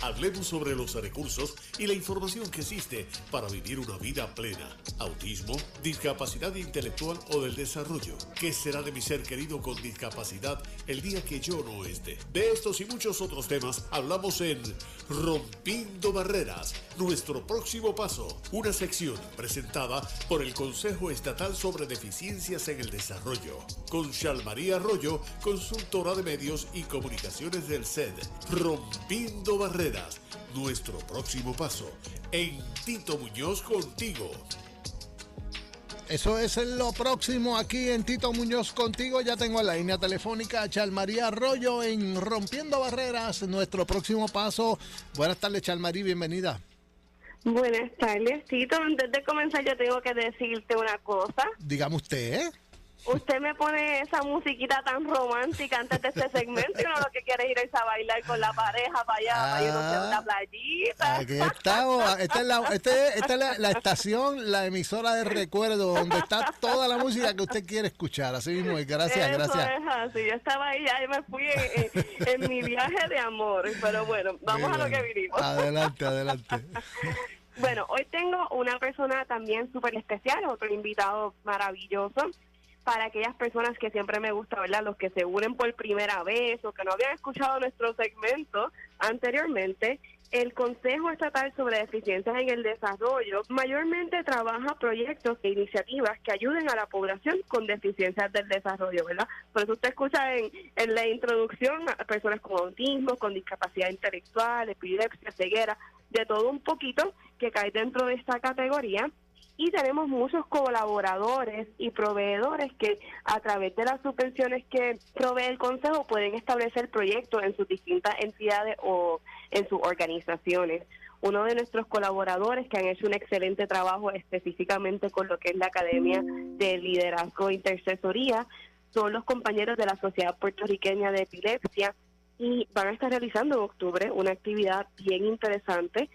Hablemos sobre los recursos y la información que existe para vivir una vida plena. Autismo, discapacidad intelectual o del desarrollo. ¿Qué será de mi ser querido con discapacidad el día que yo no esté? De estos y muchos otros temas hablamos en Rompiendo Barreras, nuestro próximo paso. Una sección presentada por el Consejo Estatal sobre Deficiencias en el Desarrollo. Con María Arroyo, consultora de medios y comunicaciones del SED. Rompiendo Barreras, nuestro próximo paso. En Tito Muñoz contigo. Eso es lo próximo aquí en Tito Muñoz contigo. Ya tengo la línea telefónica a Chalmaría Arroyo en Rompiendo Barreras, nuestro próximo paso. Buenas tardes, Chalmarí, bienvenida. Buenas tardes, Tito. Antes de comenzar, yo tengo que decirte una cosa. Dígame usted. ¿eh? Usted me pone esa musiquita tan romántica antes de este segmento y uno lo que quiere ir es a bailar con la pareja para allá, para irnos a una playita. Aquí estamos. Esta es, la, este, esta es la, estación, la emisora de recuerdo, donde está toda la música que usted quiere escuchar. Así mismo, gracias, gracias. Es así. Yo estaba ahí, ya me fui en, mi viaje de amor. Pero bueno, vamos a lo que vinimos. Adelante, adelante. Bueno, hoy tengo una persona también súper especial, otro invitado maravilloso para aquellas personas que siempre me gusta, ¿verdad? Los que se unen por primera vez o que no habían escuchado nuestro segmento anteriormente. El Consejo Estatal sobre Deficiencias en el Desarrollo mayormente trabaja proyectos e iniciativas que ayuden a la población con deficiencias del desarrollo, ¿verdad? Por eso usted escucha en, en la introducción a personas con autismo, con discapacidad intelectual, epilepsia, ceguera, de todo un poquito que cae dentro de esta categoría y tenemos muchos colaboradores y proveedores que a través de las subvenciones que provee el Consejo pueden establecer proyectos en sus distintas entidades o en sus organizaciones. Uno de nuestros colaboradores que han hecho un excelente trabajo específicamente con lo que es la Academia de Liderazgo e Intercesoría son los compañeros de la Sociedad Puertorriqueña de Epilepsia y van a estar realizando en octubre una actividad bien interesante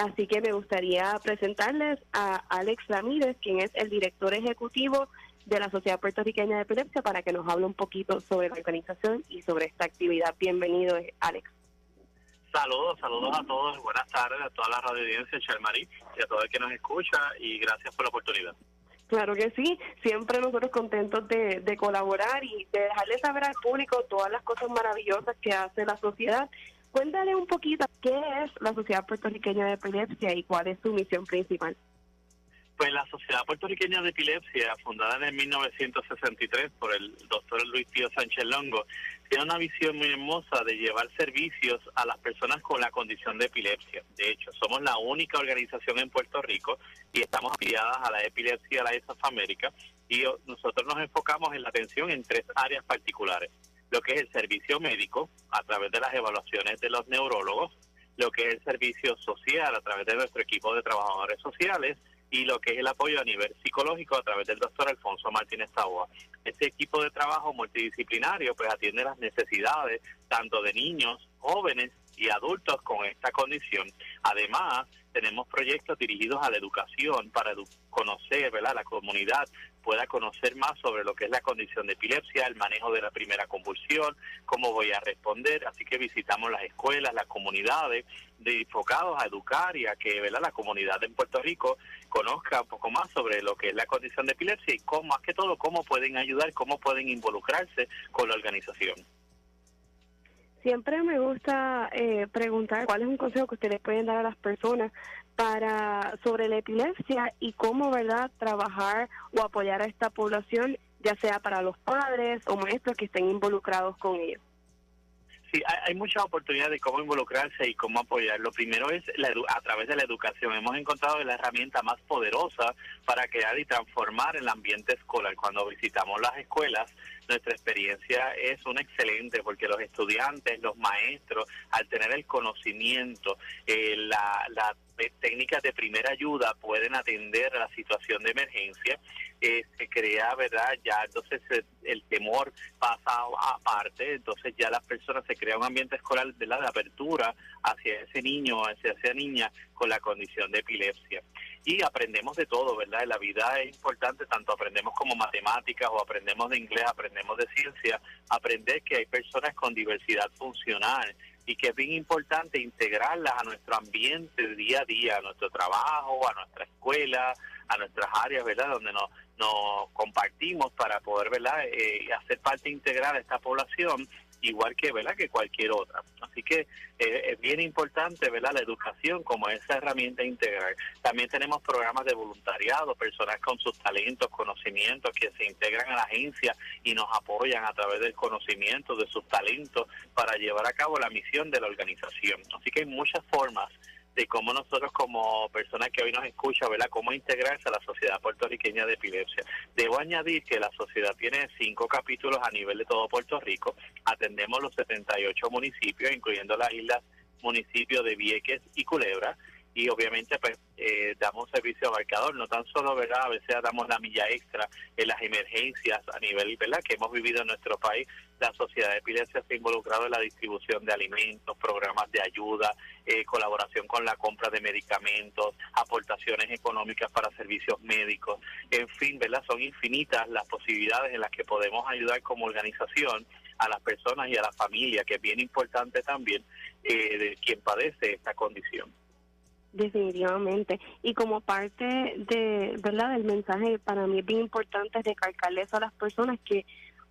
Así que me gustaría presentarles a Alex Ramírez, quien es el director ejecutivo de la Sociedad Puertorriqueña de Epilepsia, para que nos hable un poquito sobre la organización y sobre esta actividad. Bienvenido, Alex. Saludos, saludos a todos, buenas tardes a toda la radio audiencia de y a todo el que nos escucha y gracias por la oportunidad. Claro que sí, siempre nosotros contentos de, de colaborar y de dejarle saber al público todas las cosas maravillosas que hace la sociedad Cuéntale un poquito qué es la Sociedad Puertorriqueña de Epilepsia y cuál es su misión principal. Pues la Sociedad Puertorriqueña de Epilepsia, fundada en 1963 por el doctor Luis Pío Sánchez Longo, tiene una visión muy hermosa de llevar servicios a las personas con la condición de epilepsia. De hecho, somos la única organización en Puerto Rico y estamos afiliadas a la epilepsia de la ESAF América y nosotros nos enfocamos en la atención en tres áreas particulares lo que es el servicio médico a través de las evaluaciones de los neurólogos, lo que es el servicio social a través de nuestro equipo de trabajadores sociales y lo que es el apoyo a nivel psicológico a través del doctor Alfonso Martínez Taboa. Este equipo de trabajo multidisciplinario pues atiende las necesidades tanto de niños, jóvenes y adultos con esta condición. Además, tenemos proyectos dirigidos a la educación para conocer. La comunidad pueda conocer más sobre lo que es la condición de epilepsia, el manejo de la primera convulsión, cómo voy a responder. Así que visitamos las escuelas, las comunidades, enfocados a educar y a que ¿verdad? la comunidad en Puerto Rico conozca un poco más sobre lo que es la condición de epilepsia y cómo, más que todo, cómo pueden ayudar, cómo pueden involucrarse con la organización. Siempre me gusta eh, preguntar cuál es un consejo que ustedes pueden dar a las personas para sobre la epilepsia y cómo, verdad, trabajar o apoyar a esta población, ya sea para los padres o maestros que estén involucrados con ellos. Sí, hay, muchas oportunidades de cómo involucrarse y cómo apoyar. Lo primero es a través de la educación. Hemos encontrado la herramienta más poderosa para crear y transformar el ambiente escolar. Cuando visitamos las escuelas, nuestra experiencia es un excelente porque los estudiantes, los maestros, al tener el conocimiento, eh, la, la técnicas de primera ayuda pueden atender a la situación de emergencia, eh, se crea, ¿verdad? Ya entonces eh, el temor pasa aparte, entonces ya las personas se crea un ambiente escolar de la apertura hacia ese niño, hacia esa niña con la condición de epilepsia. Y aprendemos de todo, ¿verdad? La vida es importante, tanto aprendemos como matemáticas o aprendemos de inglés, aprendemos de ciencia, aprender que hay personas con diversidad funcional y que es bien importante integrarlas a nuestro ambiente día a día, a nuestro trabajo, a nuestra escuela, a nuestras áreas, ¿verdad? Donde nos, nos compartimos para poder, ¿verdad? Eh, hacer parte integral de esta población igual que verdad que cualquier otra. Así que eh, es bien importante verdad la educación como esa herramienta integral. También tenemos programas de voluntariado personas con sus talentos conocimientos que se integran a la agencia y nos apoyan a través del conocimiento de sus talentos para llevar a cabo la misión de la organización. Así que hay muchas formas de cómo nosotros como personas que hoy nos escuchan, ¿verdad? Cómo integrarse a la sociedad puertorriqueña de epilepsia. Debo añadir que la sociedad tiene cinco capítulos a nivel de todo Puerto Rico. Atendemos los 78 municipios, incluyendo las islas municipios de Vieques y Culebra y obviamente pues eh, damos servicio abarcador, no tan solo, ¿verdad? A veces damos la milla extra en las emergencias a nivel, ¿verdad? Que hemos vivido en nuestro país. La Sociedad de Epilepsia se ha involucrado en la distribución de alimentos, programas de ayuda, eh, colaboración con la compra de medicamentos, aportaciones económicas para servicios médicos. En fin, ¿verdad? Son infinitas las posibilidades en las que podemos ayudar como organización a las personas y a la familia, que es bien importante también eh, de quien padece esta condición. Definitivamente. Y como parte de, ¿verdad? del mensaje, para mí es bien importante recalcarles a las personas que,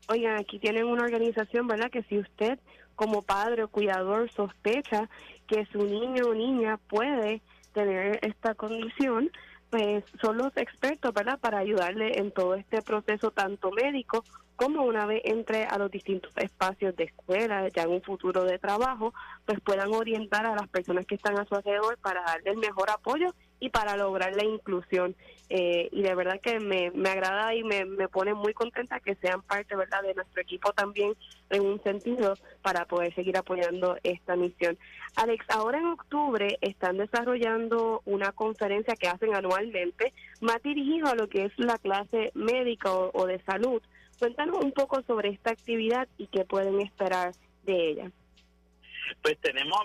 oigan, aquí tienen una organización, ¿verdad? Que si usted como padre o cuidador sospecha que su niño o niña puede tener esta condición, pues son los expertos, ¿verdad? Para ayudarle en todo este proceso, tanto médico como una vez entre a los distintos espacios de escuela, ya en un futuro de trabajo, pues puedan orientar a las personas que están a su alrededor para darle el mejor apoyo y para lograr la inclusión. Eh, y de verdad que me, me agrada y me, me pone muy contenta que sean parte verdad de nuestro equipo también en un sentido para poder seguir apoyando esta misión. Alex, ahora en octubre están desarrollando una conferencia que hacen anualmente más dirigido a lo que es la clase médica o de salud Cuéntanos un poco sobre esta actividad y qué pueden esperar de ella. Pues tenemos,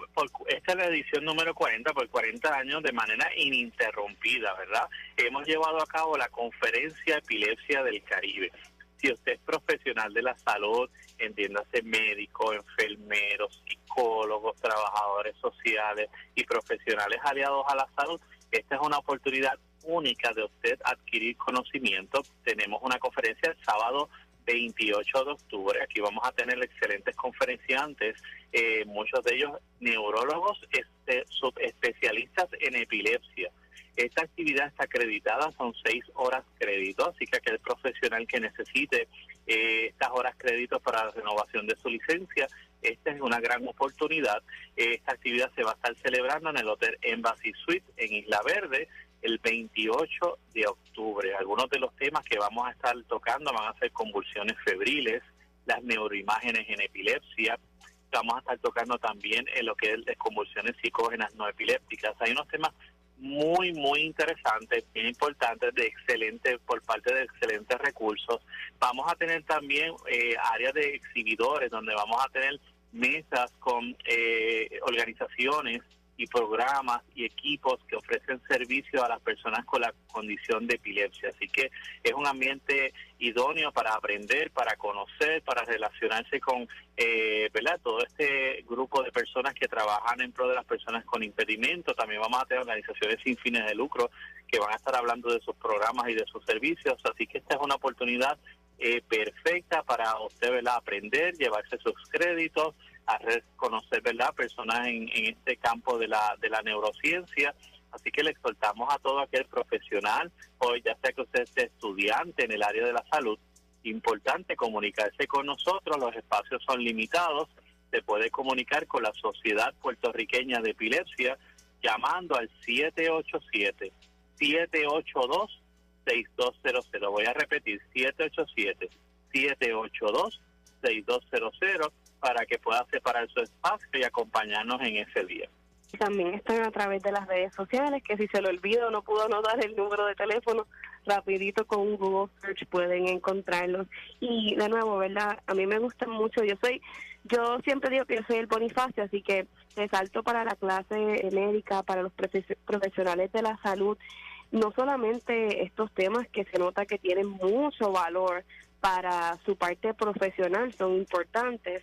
esta es la edición número 40, por 40 años de manera ininterrumpida, ¿verdad? Hemos llevado a cabo la conferencia Epilepsia del Caribe. Si usted es profesional de la salud, entiéndase médico, enfermeros, psicólogos, trabajadores sociales y profesionales aliados a la salud, esta es una oportunidad única de usted adquirir conocimiento. Tenemos una conferencia el sábado 28 de octubre. Aquí vamos a tener excelentes conferenciantes, eh, muchos de ellos neurólogos este, subespecialistas en epilepsia. Esta actividad está acreditada, son seis horas crédito, así que aquel profesional que necesite eh, estas horas crédito para la renovación de su licencia, esta es una gran oportunidad. esta actividad se va a estar celebrando en el Hotel Embassy Suite en Isla Verde el 28 de octubre. Algunos de los temas que vamos a estar tocando van a ser convulsiones febriles, las neuroimágenes en epilepsia. Vamos a estar tocando también en lo que es de convulsiones psicógenas no epilépticas. Hay unos temas muy, muy interesantes, bien importantes, de excelente, por parte de excelentes recursos. Vamos a tener también eh, áreas de exhibidores donde vamos a tener mesas con eh, organizaciones y programas y equipos que ofrecen servicio a las personas con la condición de epilepsia. Así que es un ambiente idóneo para aprender, para conocer, para relacionarse con eh, ¿verdad? todo este grupo de personas que trabajan en pro de las personas con impedimento. También vamos a tener organizaciones sin fines de lucro que van a estar hablando de sus programas y de sus servicios. Así que esta es una oportunidad eh, perfecta para usted ¿verdad? aprender, llevarse sus créditos a reconocer ¿verdad? personas en, este campo de la, de la neurociencia. Así que le exhortamos a todo aquel profesional, hoy ya sea que usted esté estudiante en el área de la salud, importante comunicarse con nosotros, los espacios son limitados, se puede comunicar con la Sociedad Puertorriqueña de Epilepsia llamando al 787 782 6200. Voy a repetir 787 782 6200 para que pueda separar su espacio y acompañarnos en ese día. También están a través de las redes sociales, que si se lo olvido no pudo anotar el número de teléfono, rapidito con un Google Search pueden encontrarlos. Y de nuevo, ¿verdad? A mí me gusta mucho, yo soy, yo siempre digo que yo soy el Bonifacio, así que resalto para la clase médica, para los profesionales de la salud, no solamente estos temas que se nota que tienen mucho valor para su parte profesional, son importantes,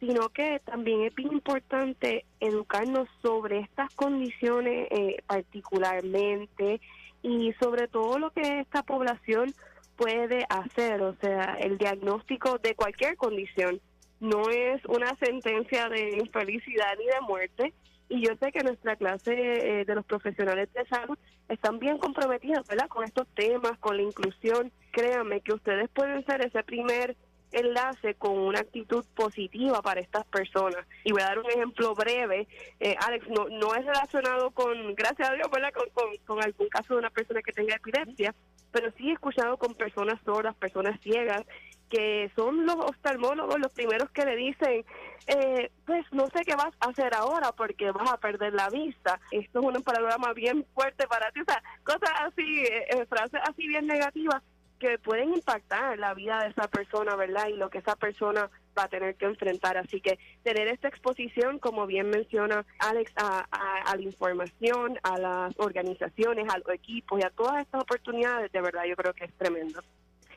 sino que también es bien importante educarnos sobre estas condiciones eh, particularmente y sobre todo lo que esta población puede hacer, o sea, el diagnóstico de cualquier condición no es una sentencia de infelicidad ni de muerte. Y yo sé que nuestra clase eh, de los profesionales de salud están bien comprometidos ¿verdad? con estos temas, con la inclusión. Créanme que ustedes pueden ser ese primer enlace con una actitud positiva para estas personas. Y voy a dar un ejemplo breve. Eh, Alex, no, no es relacionado con, gracias a Dios, ¿verdad? Con, con, con, algún caso de una persona que tenga epilepsia, pero sí he escuchado con personas sordas, personas ciegas, que son los oftalmólogos los primeros que le dicen, eh, pues no sé qué vas a hacer ahora porque vas a perder la vista. Esto es un panorama bien fuerte para ti, o sea, cosas así, eh, frases así bien negativas que pueden impactar la vida de esa persona, ¿verdad? Y lo que esa persona va a tener que enfrentar. Así que tener esta exposición, como bien menciona Alex, a, a, la información, a las organizaciones, a los equipos y a todas estas oportunidades, de verdad yo creo que es tremendo.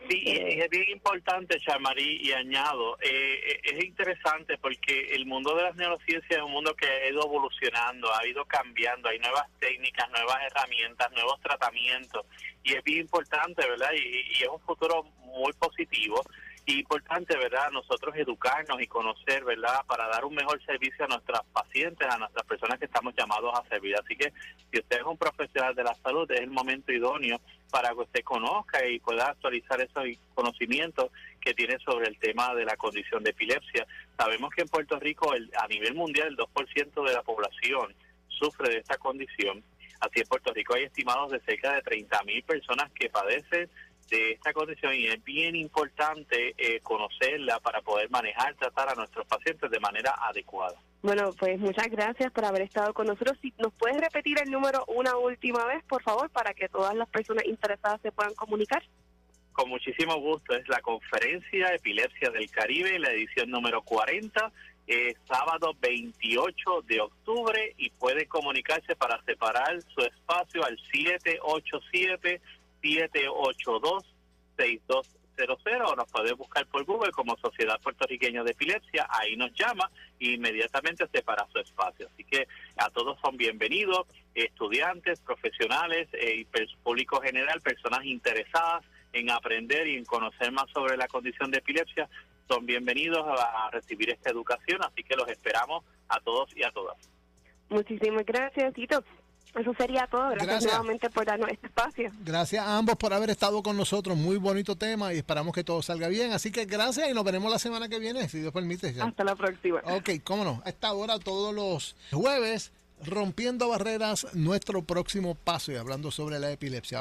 Sí, es bien importante, Chamarí, y añado, eh, es interesante porque el mundo de las neurociencias es un mundo que ha ido evolucionando, ha ido cambiando, hay nuevas técnicas, nuevas herramientas, nuevos tratamientos, y es bien importante, ¿verdad? Y, y es un futuro muy positivo importante, ¿verdad? Nosotros educarnos y conocer, ¿verdad? Para dar un mejor servicio a nuestras pacientes, a nuestras personas que estamos llamados a servir. Así que si usted es un profesional de la salud, es el momento idóneo para que usted conozca y pueda actualizar esos conocimientos que tiene sobre el tema de la condición de epilepsia. Sabemos que en Puerto Rico, el, a nivel mundial, el 2% de la población sufre de esta condición. Así en Puerto Rico hay estimados de cerca de 30 mil personas que padecen de esta condición y es bien importante eh, conocerla para poder manejar, tratar a nuestros pacientes de manera adecuada. Bueno, pues muchas gracias por haber estado con nosotros. Si nos puedes repetir el número una última vez, por favor, para que todas las personas interesadas se puedan comunicar. Con muchísimo gusto. Es la conferencia Epilepsia del Caribe, la edición número 40, eh, sábado 28 de octubre y puede comunicarse para separar su espacio al 787 782-6200 o nos puede buscar por Google como Sociedad Puertorriqueña de Epilepsia, ahí nos llama e inmediatamente separa su espacio. Así que a todos son bienvenidos, estudiantes, profesionales eh, público general, personas interesadas en aprender y en conocer más sobre la condición de epilepsia, son bienvenidos a recibir esta educación, así que los esperamos a todos y a todas. Muchísimas gracias, Tito. Eso sería todo. Gracias, nuevamente por darnos este espacio. Gracias a ambos por haber estado con nosotros. Muy bonito tema y esperamos que todo salga bien. Así que gracias y nos veremos la semana que viene, si Dios permite. Hasta la próxima. Ok, cómo no. A esta hora, todos los jueves, rompiendo barreras, nuestro próximo paso y hablando sobre la epilepsia.